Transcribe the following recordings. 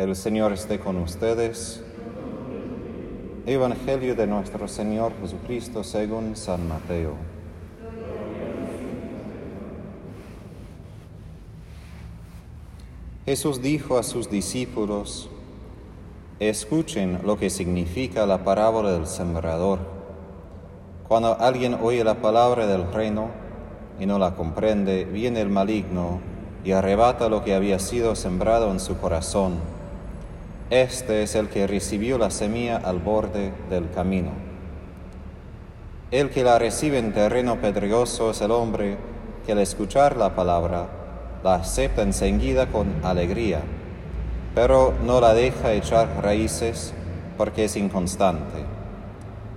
El Señor esté con ustedes. Evangelio de nuestro Señor Jesucristo según San Mateo. Jesús dijo a sus discípulos, escuchen lo que significa la parábola del sembrador. Cuando alguien oye la palabra del reino y no la comprende, viene el maligno y arrebata lo que había sido sembrado en su corazón. Este es el que recibió la semilla al borde del camino. El que la recibe en terreno pedregoso es el hombre que al escuchar la palabra la acepta enseguida con alegría, pero no la deja echar raíces porque es inconstante.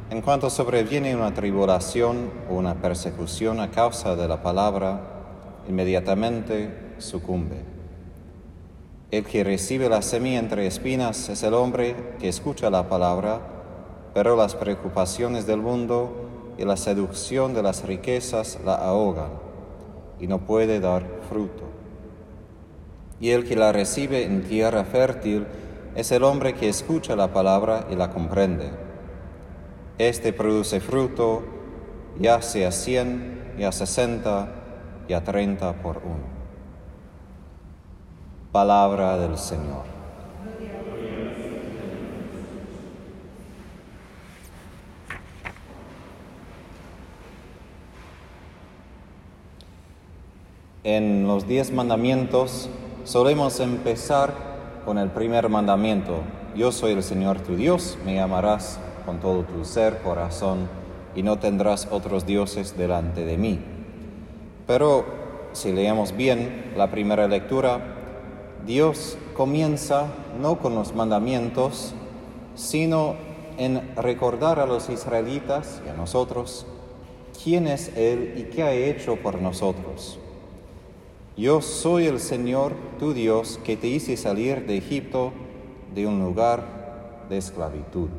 En cuanto sobreviene una tribulación o una persecución a causa de la palabra, inmediatamente sucumbe. El que recibe la semilla entre espinas es el hombre que escucha la palabra, pero las preocupaciones del mundo y la seducción de las riquezas la ahogan y no puede dar fruto. Y el que la recibe en tierra fértil es el hombre que escucha la palabra y la comprende. Este produce fruto, ya sea cien, ya sesenta, ya treinta por uno. Palabra del Señor. En los diez mandamientos solemos empezar con el primer mandamiento. Yo soy el Señor tu Dios, me amarás con todo tu ser, corazón, y no tendrás otros dioses delante de mí. Pero si leemos bien la primera lectura, Dios comienza no con los mandamientos, sino en recordar a los israelitas y a nosotros quién es Él y qué ha hecho por nosotros. Yo soy el Señor, tu Dios, que te hice salir de Egipto, de un lugar de esclavitud.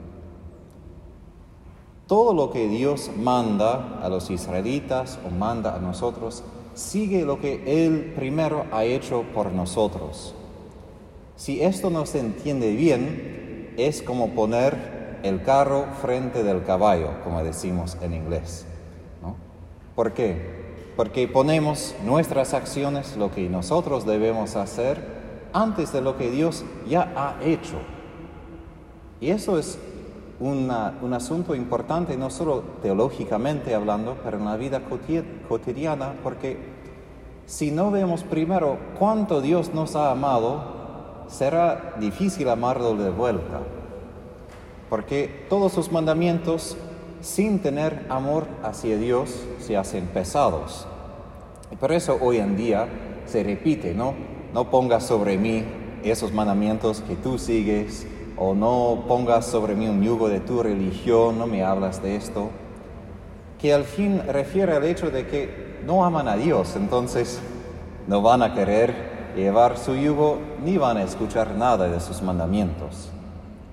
Todo lo que Dios manda a los israelitas o manda a nosotros, sigue lo que Él primero ha hecho por nosotros. Si esto no se entiende bien, es como poner el carro frente del caballo, como decimos en inglés. ¿no? ¿Por qué? porque ponemos nuestras acciones, lo que nosotros debemos hacer, antes de lo que Dios ya ha hecho. Y eso es un asunto importante, no solo teológicamente hablando, pero en la vida cotidiana, porque si no vemos primero cuánto Dios nos ha amado, será difícil amarlo de vuelta. Porque todos sus mandamientos sin tener amor hacia Dios se hacen pesados. Y por eso hoy en día se repite, ¿no? No pongas sobre mí esos mandamientos que tú sigues, o no pongas sobre mí un yugo de tu religión, no me hablas de esto, que al fin refiere al hecho de que no aman a Dios, entonces no van a querer llevar su yugo ni van a escuchar nada de sus mandamientos,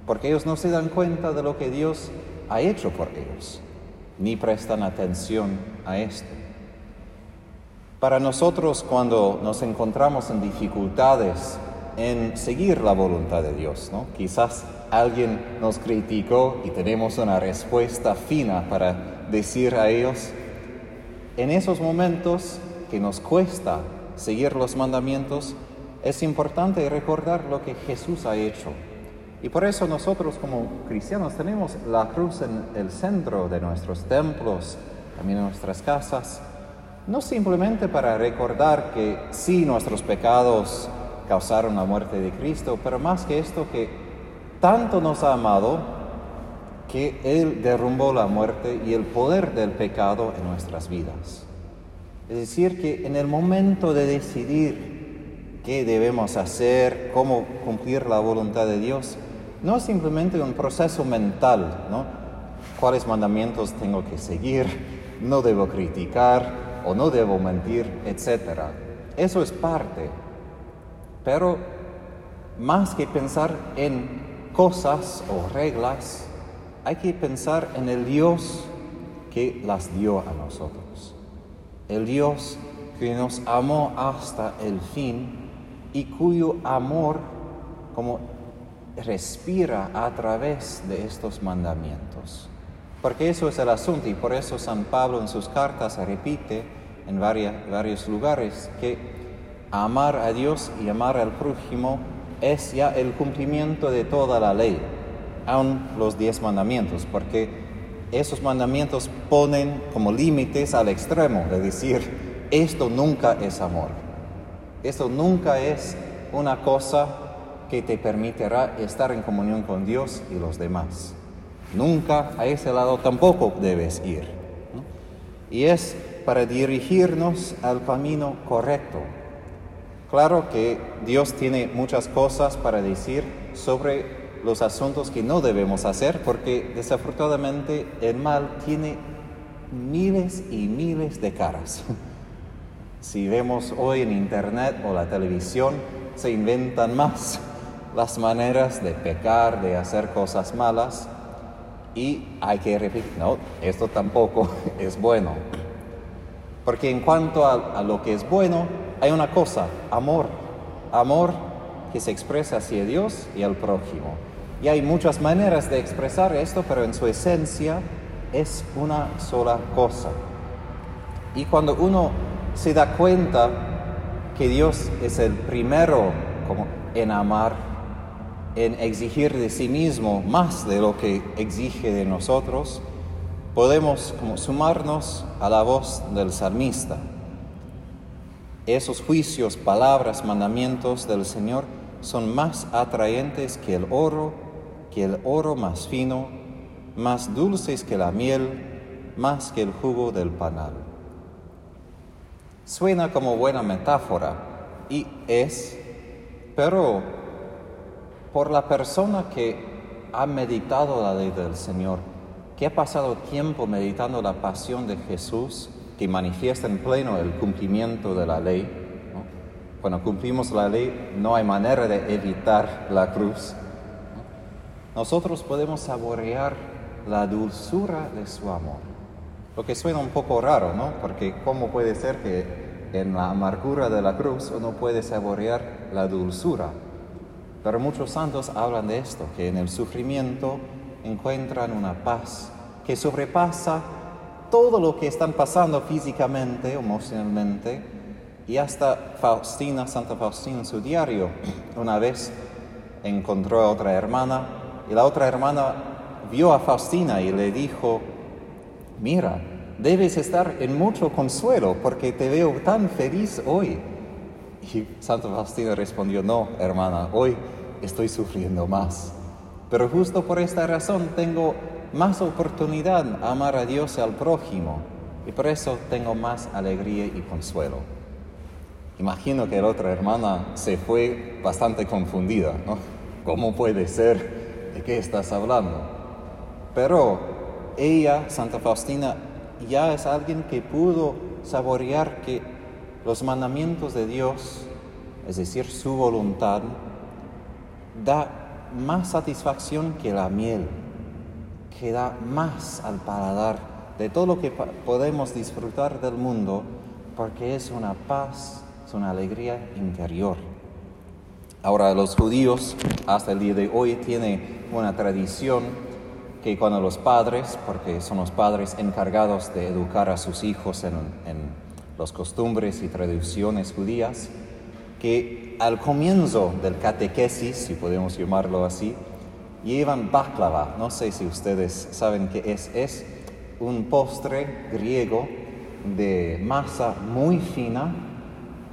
porque ellos no se dan cuenta de lo que Dios ha hecho por ellos, ni prestan atención a esto. Para nosotros cuando nos encontramos en dificultades en seguir la voluntad de Dios, ¿no? quizás alguien nos criticó y tenemos una respuesta fina para decir a ellos, en esos momentos que nos cuesta seguir los mandamientos, es importante recordar lo que Jesús ha hecho y por eso nosotros como cristianos tenemos la cruz en el centro de nuestros templos, también en nuestras casas, no simplemente para recordar que sí nuestros pecados causaron la muerte de Cristo, pero más que esto que tanto nos ha amado que Él derrumbó la muerte y el poder del pecado en nuestras vidas. Es decir, que en el momento de decidir qué debemos hacer, cómo cumplir la voluntad de Dios, no es simplemente un proceso mental, ¿no? ¿Cuáles mandamientos tengo que seguir? No debo criticar o no debo mentir, etcétera. Eso es parte. Pero más que pensar en cosas o reglas, hay que pensar en el Dios que las dio a nosotros. El Dios que nos amó hasta el fin y cuyo amor, como respira a través de estos mandamientos. Porque eso es el asunto y por eso San Pablo en sus cartas repite en varios lugares que amar a Dios y amar al prójimo es ya el cumplimiento de toda la ley, aun los diez mandamientos, porque esos mandamientos ponen como límites al extremo de decir, esto nunca es amor, esto nunca es una cosa que te permitirá estar en comunión con Dios y los demás. Nunca a ese lado tampoco debes ir. Y es para dirigirnos al camino correcto. Claro que Dios tiene muchas cosas para decir sobre los asuntos que no debemos hacer porque desafortunadamente el mal tiene miles y miles de caras. Si vemos hoy en internet o la televisión, se inventan más las maneras de pecar, de hacer cosas malas y hay que repetir, no, esto tampoco es bueno. Porque en cuanto a, lo que es bueno, hay una cosa, amor. Amor que se expresa hacia Dios y al prójimo. Y hay muchas maneras de expresar esto, pero en su esencia es una sola cosa. Y cuando uno se da cuenta que Dios es el primero como en amar, en exigir de sí mismo más de lo que exige de nosotros, podemos sumarnos a la voz del salmista. Esos juicios, palabras, mandamientos del Señor son más atraentes que el oro, que el oro más fino, más dulces que la miel, más que el jugo del panal. Suena como buena metáfora y es, pero por la persona que ha meditado la ley del Señor, que ha pasado tiempo meditando la pasión de Jesús, que manifiesta en pleno el cumplimiento de la ley. Cuando cumplimos la ley no hay manera de evitar la cruz. Nosotros podemos saborear la dulzura de su amor. Lo que suena un poco raro, ¿no? Porque ¿cómo puede ser que en la amargura de la cruz uno puede saborear la dulzura? Pero muchos santos hablan de esto, que en el sufrimiento encuentran una paz que sobrepasa todo lo que están pasando físicamente, emocionalmente, y hasta Faustina, Santa Faustina en su diario, una vez encontró a otra hermana y la otra hermana vio a Faustina y le dijo, mira, debes estar en mucho consuelo porque te veo tan feliz hoy. Y Santa Faustina respondió, no, hermana, hoy estoy sufriendo más. Pero justo por esta razón tengo más oportunidad de amar a Dios y al prójimo. Y por eso tengo más alegría y consuelo. Imagino que la otra hermana se fue bastante confundida, ¿no? ¿Cómo puede ser? ¿De qué estás hablando? Pero ella, Santa Faustina, ya es alguien que pudo saborear que los mandamientos de Dios, es decir, su voluntad, da más satisfacción que la miel, que da más al paladar de todo lo que podemos disfrutar del mundo, porque es una paz, es una alegría interior. Ahora los judíos hasta el día de hoy tienen una tradición que cuando los padres, porque son los padres encargados de educar a sus hijos en, en las costumbres y tradiciones judías, que al comienzo del catequesis, si podemos llamarlo así, llevan baklava. No sé si ustedes saben qué es. Es un postre griego de masa muy fina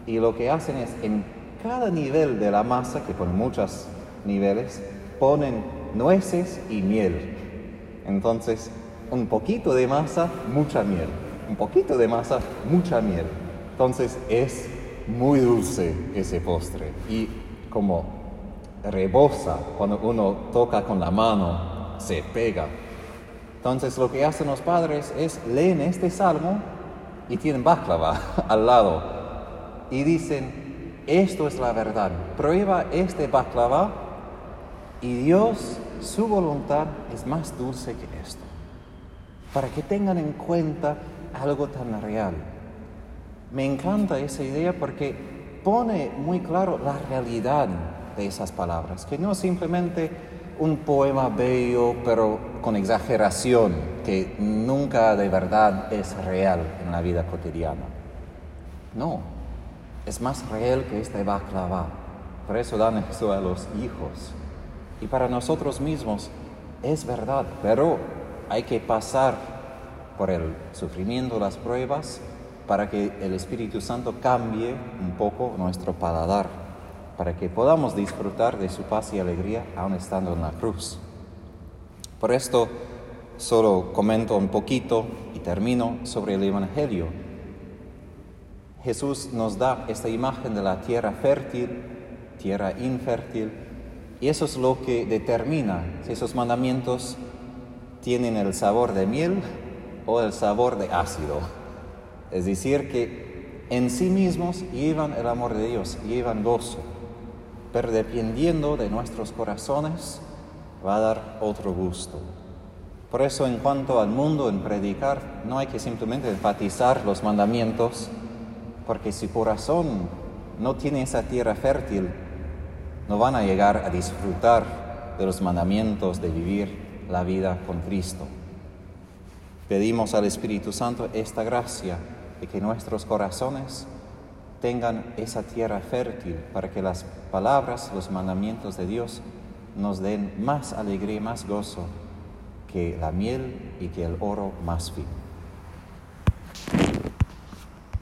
y lo que hacen es en cada nivel de la masa, que ponen muchos niveles, ponen nueces y miel. Entonces, un poquito de masa, mucha miel. Un poquito de masa, mucha miel. Entonces es muy dulce ese postre y como rebosa cuando uno toca con la mano, se pega. Entonces lo que hacen los padres es leen este salmo y tienen baklava al lado y dicen, esto es la verdad, prueba este baklava y Dios, su voluntad es más dulce que esto. Para que tengan en cuenta algo tan real. Me encanta esa idea porque pone muy claro la realidad de esas palabras, que no simplemente un poema bello, pero con exageración, que nunca de verdad es real en la vida cotidiana. No, es más real que este baklava. Por eso dan eso a los hijos. Y para nosotros mismos es verdad, pero hay que pasar por el sufrimiento, las pruebas, para que el Espíritu Santo cambie un poco nuestro paladar, para que podamos disfrutar de su paz y alegría aún estando en la cruz. Por esto solo comento un poquito y termino sobre el Evangelio. Jesús nos da esta imagen de la tierra fértil, tierra infértil, y eso es lo que determina si esos mandamientos tienen el sabor de miel o el sabor de ácido. Es decir, que en sí mismos llevan el amor de Dios, llevan gozo, pero dependiendo de nuestros corazones va a dar otro gusto. Por eso en cuanto al mundo, en predicar, no hay que simplemente enfatizar los mandamientos, porque si corazón no tiene esa tierra fértil, no van a llegar a disfrutar de los mandamientos de vivir la vida con Cristo. Pedimos al Espíritu Santo esta gracia de que nuestros corazones tengan esa tierra fértil para que las palabras, los mandamientos de Dios nos den más alegría, más gozo que la miel y que el oro más fino.